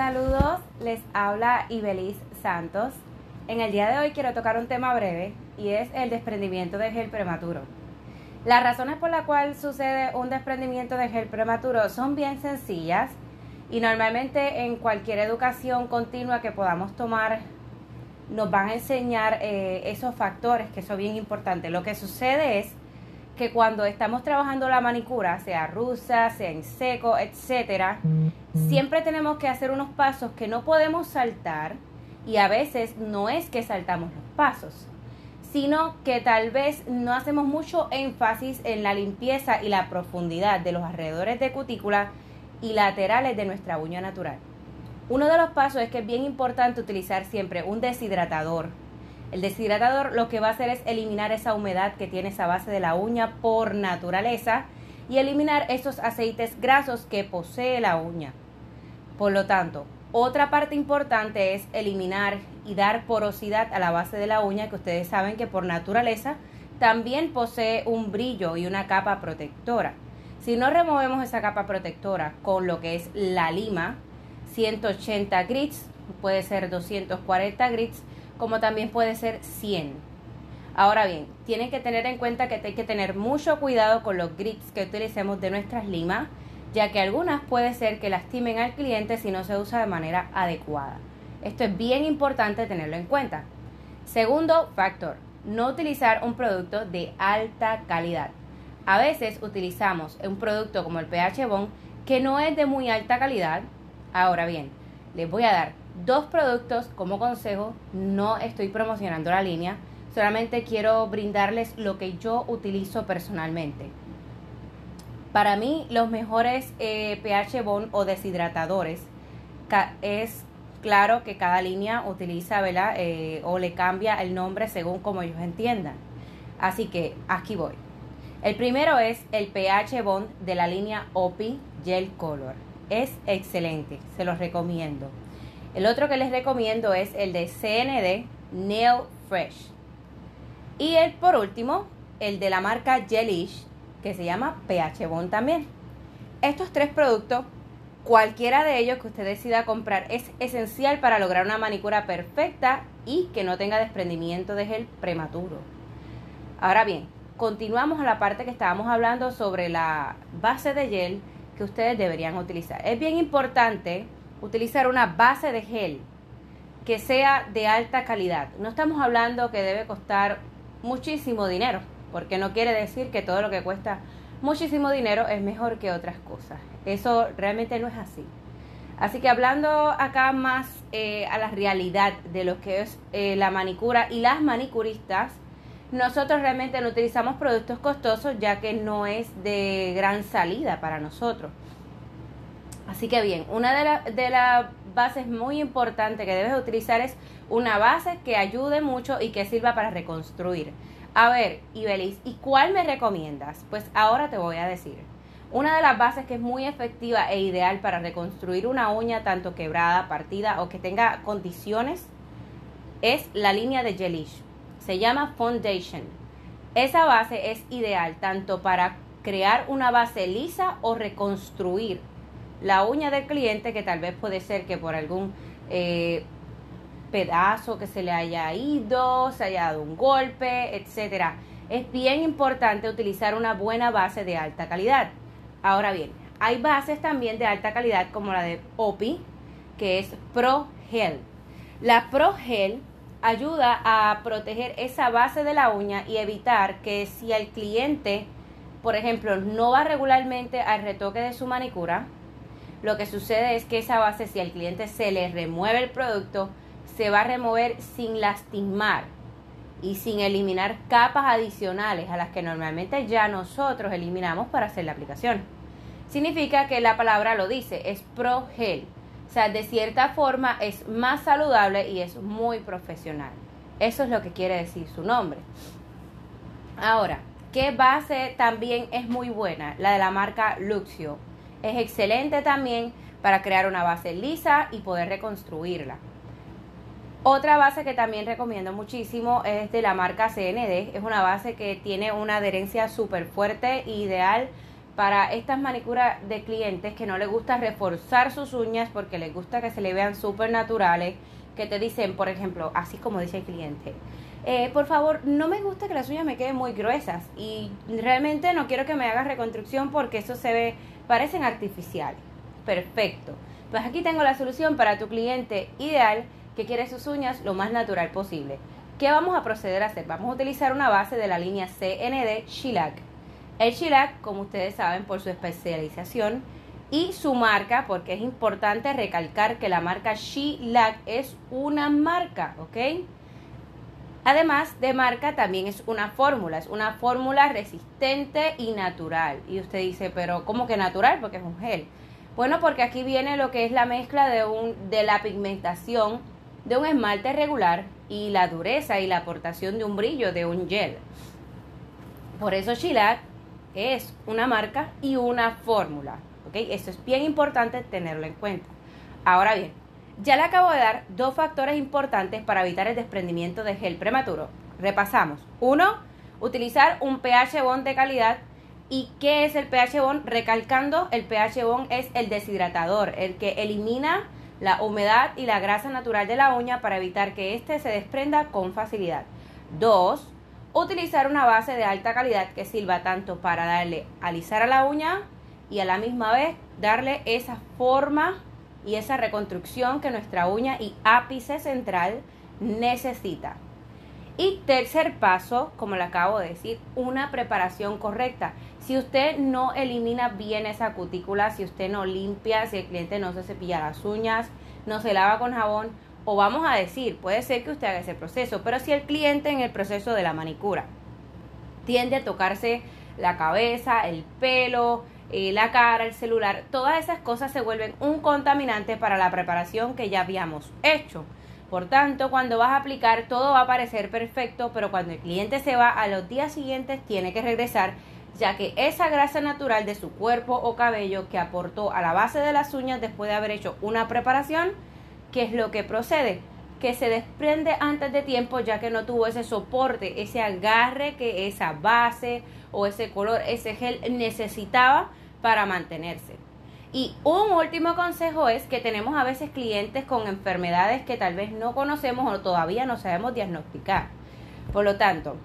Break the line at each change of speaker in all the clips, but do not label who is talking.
Saludos, les habla Ibeliz Santos. En el día de hoy quiero tocar un tema breve y es el desprendimiento de gel prematuro. Las razones por las cuales sucede un desprendimiento de gel prematuro son bien sencillas y normalmente en cualquier educación continua que podamos tomar nos van a enseñar eh, esos factores que son bien importantes. Lo que sucede es que cuando estamos trabajando la manicura, sea rusa, sea en seco, etcétera, siempre tenemos que hacer unos pasos que no podemos saltar y a veces no es que saltamos los pasos, sino que tal vez no hacemos mucho énfasis en la limpieza y la profundidad de los alrededores de cutícula y laterales de nuestra uña natural. Uno de los pasos es que es bien importante utilizar siempre un deshidratador. El deshidratador lo que va a hacer es eliminar esa humedad que tiene esa base de la uña por naturaleza y eliminar esos aceites grasos que posee la uña. Por lo tanto, otra parte importante es eliminar y dar porosidad a la base de la uña que ustedes saben que por naturaleza también posee un brillo y una capa protectora. Si no removemos esa capa protectora con lo que es la lima, 180 grits, puede ser 240 grits, como también puede ser 100. Ahora bien, tienen que tener en cuenta que hay que tener mucho cuidado con los grits que utilicemos de nuestras limas, ya que algunas puede ser que lastimen al cliente si no se usa de manera adecuada. Esto es bien importante tenerlo en cuenta. Segundo factor, no utilizar un producto de alta calidad. A veces utilizamos un producto como el pH Bond que no es de muy alta calidad, Ahora bien, les voy a dar dos productos como consejo. No estoy promocionando la línea, solamente quiero brindarles lo que yo utilizo personalmente. Para mí, los mejores eh, pH bond o deshidratadores es claro que cada línea utiliza, ¿verdad? Eh, o le cambia el nombre según como ellos entiendan. Así que aquí voy. El primero es el pH bond de la línea OPI Gel Color es excelente, se los recomiendo. El otro que les recomiendo es el de CND Nail Fresh. Y el por último, el de la marca Gelish, que se llama PH Bond también. Estos tres productos, cualquiera de ellos que usted decida comprar, es esencial para lograr una manicura perfecta y que no tenga desprendimiento de gel prematuro. Ahora bien, continuamos a la parte que estábamos hablando sobre la base de gel que ustedes deberían utilizar. Es bien importante utilizar una base de gel que sea de alta calidad. No estamos hablando que debe costar muchísimo dinero, porque no quiere decir que todo lo que cuesta muchísimo dinero es mejor que otras cosas. Eso realmente no es así. Así que hablando acá más eh, a la realidad de lo que es eh, la manicura y las manicuristas, nosotros realmente no utilizamos productos costosos ya que no es de gran salida para nosotros. Así que bien, una de, las bases muy importantes que debes utilizar es una base que ayude mucho y que sirva para reconstruir. A ver, Ibelis, ¿y cuál me recomiendas? Pues ahora te voy a decir. Una de las bases que es muy efectiva e ideal para reconstruir una uña tanto quebrada, partida o que tenga condiciones es la línea de Gelish se llama Foundation. Esa base es ideal tanto para crear una base lisa o reconstruir la uña del cliente que tal vez puede ser que por algún eh, pedazo que se le haya ido, se haya dado un golpe, etcétera. Es bien importante utilizar una buena base de alta calidad. Ahora bien, hay bases también de alta calidad como la de OPI, que es Pro Gel. La Pro Gel ayuda a proteger esa base de la uña y evitar que si el cliente, por ejemplo, no va regularmente al retoque de su manicura, lo que sucede es que esa base, si al cliente se le remueve el producto, se va a remover sin lastimar y sin eliminar capas adicionales a las que normalmente ya nosotros eliminamos para hacer la aplicación. Significa que la palabra lo dice, es pro gel o sea, de cierta forma es más saludable y es muy profesional. Eso es lo que quiere decir su nombre. Ahora, ¿qué base también es muy buena? La de la marca Luxio. Es excelente también para crear una base lisa y poder reconstruirla. Otra base que también recomiendo muchísimo es de la marca CND. Es una base que tiene una adherencia súper fuerte e ideal para estas manicuras de clientes que no les gusta reforzar sus uñas porque les gusta que se le vean súper naturales, que te dicen, por ejemplo, así como dice el cliente, eh, por favor, no me gusta que las uñas me queden muy gruesas y realmente no quiero que me hagas reconstrucción porque eso se ve, parecen artificiales. Perfecto. Pues aquí tengo la solución para tu cliente ideal que quiere sus uñas lo más natural posible. ¿Qué vamos a proceder a hacer? Vamos a utilizar una base de la línea CND Shellac el Shellac, como ustedes saben, por su especialización y su marca, porque es importante recalcar que la marca Shellac es una marca, ¿ok? Además de marca, también es una fórmula, es una fórmula resistente y natural. Y usted dice, pero ¿cómo que natural? Porque es un gel. Bueno, porque aquí viene lo que es la mezcla de, un, de la pigmentación de un esmalte regular y la dureza y la aportación de un brillo de un gel. Por eso Shellac es una marca y una fórmula. ¿ok? Eso es bien importante tenerlo en cuenta. Ahora bien, ya le acabo de dar dos factores importantes para evitar el desprendimiento de gel prematuro. Repasamos. Uno, utilizar un pH bond de calidad. ¿Y qué es el pH bond? Recalcando, el pH bond es el deshidratador, el que elimina la humedad y la grasa natural de la uña para evitar que éste se desprenda con facilidad. Dos, utilizar una base de alta calidad que sirva tanto para darle alisar a la uña y a la misma vez darle esa forma y esa reconstrucción que nuestra uña y ápice central necesita. Y tercer paso, como le acabo de decir, una preparación correcta. Si usted no elimina bien esa cutícula, si usted no limpia, si el cliente no se cepilla las uñas, no se lava con jabón, o vamos a decir, puede ser que usted haga ese proceso, pero si el cliente en el proceso de la manicura tiende a tocarse la cabeza, el pelo, eh, la cara, el celular, todas esas cosas se vuelven un contaminante para la preparación que ya habíamos hecho. Por tanto, cuando vas a aplicar todo va a parecer perfecto, pero cuando el cliente se va a los días siguientes tiene que regresar, ya que esa grasa natural de su cuerpo o cabello que aportó a la base de las uñas después de haber hecho una preparación, ¿qué es lo que procede? Que se desprende antes de tiempo ya que no tuvo ese soporte, ese agarre que esa base o ese color, ese gel necesitaba para mantenerse. Y un último consejo es que tenemos a veces clientes con enfermedades que tal vez no conocemos o todavía no sabemos diagnosticar. Por lo tanto,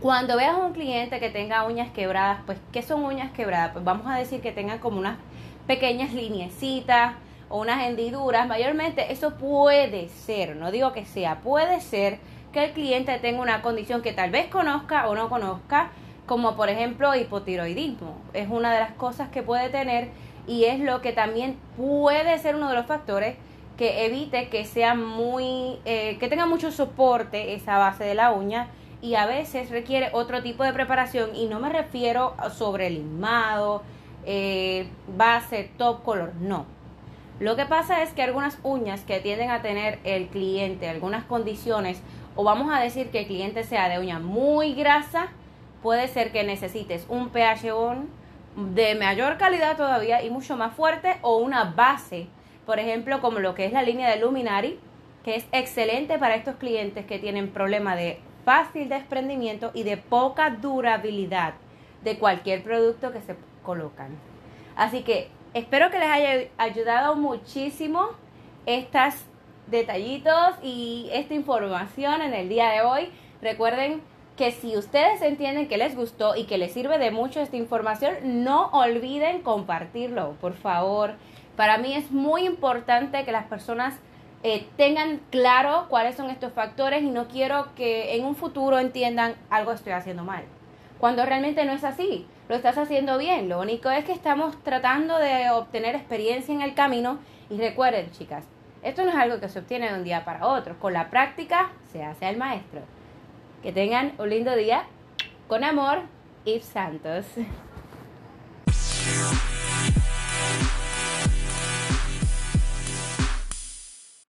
cuando veas un cliente que tenga uñas quebradas, pues ¿qué son uñas quebradas? Pues vamos a decir que tengan como unas pequeñas lineecitas, o unas hendiduras, mayormente eso puede ser, no digo que sea, puede ser que el cliente tenga una condición que tal vez conozca o no conozca, como por ejemplo hipotiroidismo. Es una de las cosas que puede tener y es lo que también puede ser uno de los factores que evite que sea muy, eh, que tenga mucho soporte esa base de la uña y a veces requiere otro tipo de preparación y no me refiero sobre limado, eh, base, top color, no lo que pasa es que algunas uñas que tienden a tener el cliente, algunas condiciones, o vamos a decir que el cliente sea de uña muy grasa, puede ser que necesites un pH bond de mayor calidad todavía y mucho más fuerte o una base, por ejemplo, como lo que es la línea de Luminari, que es excelente para estos clientes que tienen problema de fácil desprendimiento y de poca durabilidad de cualquier producto que se colocan. Así que Espero que les haya ayudado muchísimo estos detallitos y esta información en el día de hoy. Recuerden que si ustedes entienden que les gustó y que les sirve de mucho esta información, no olviden compartirlo, por favor. Para mí es muy importante que las personas eh, tengan claro cuáles son estos factores y no quiero que en un futuro entiendan algo estoy haciendo mal cuando realmente no es así. Lo estás haciendo bien. Lo único es que estamos tratando de obtener experiencia en el camino. Y recuerden, chicas, esto no es algo que se obtiene de un día para otro. Con la práctica se hace el maestro. Que tengan un lindo día. Con amor, Yves Santos.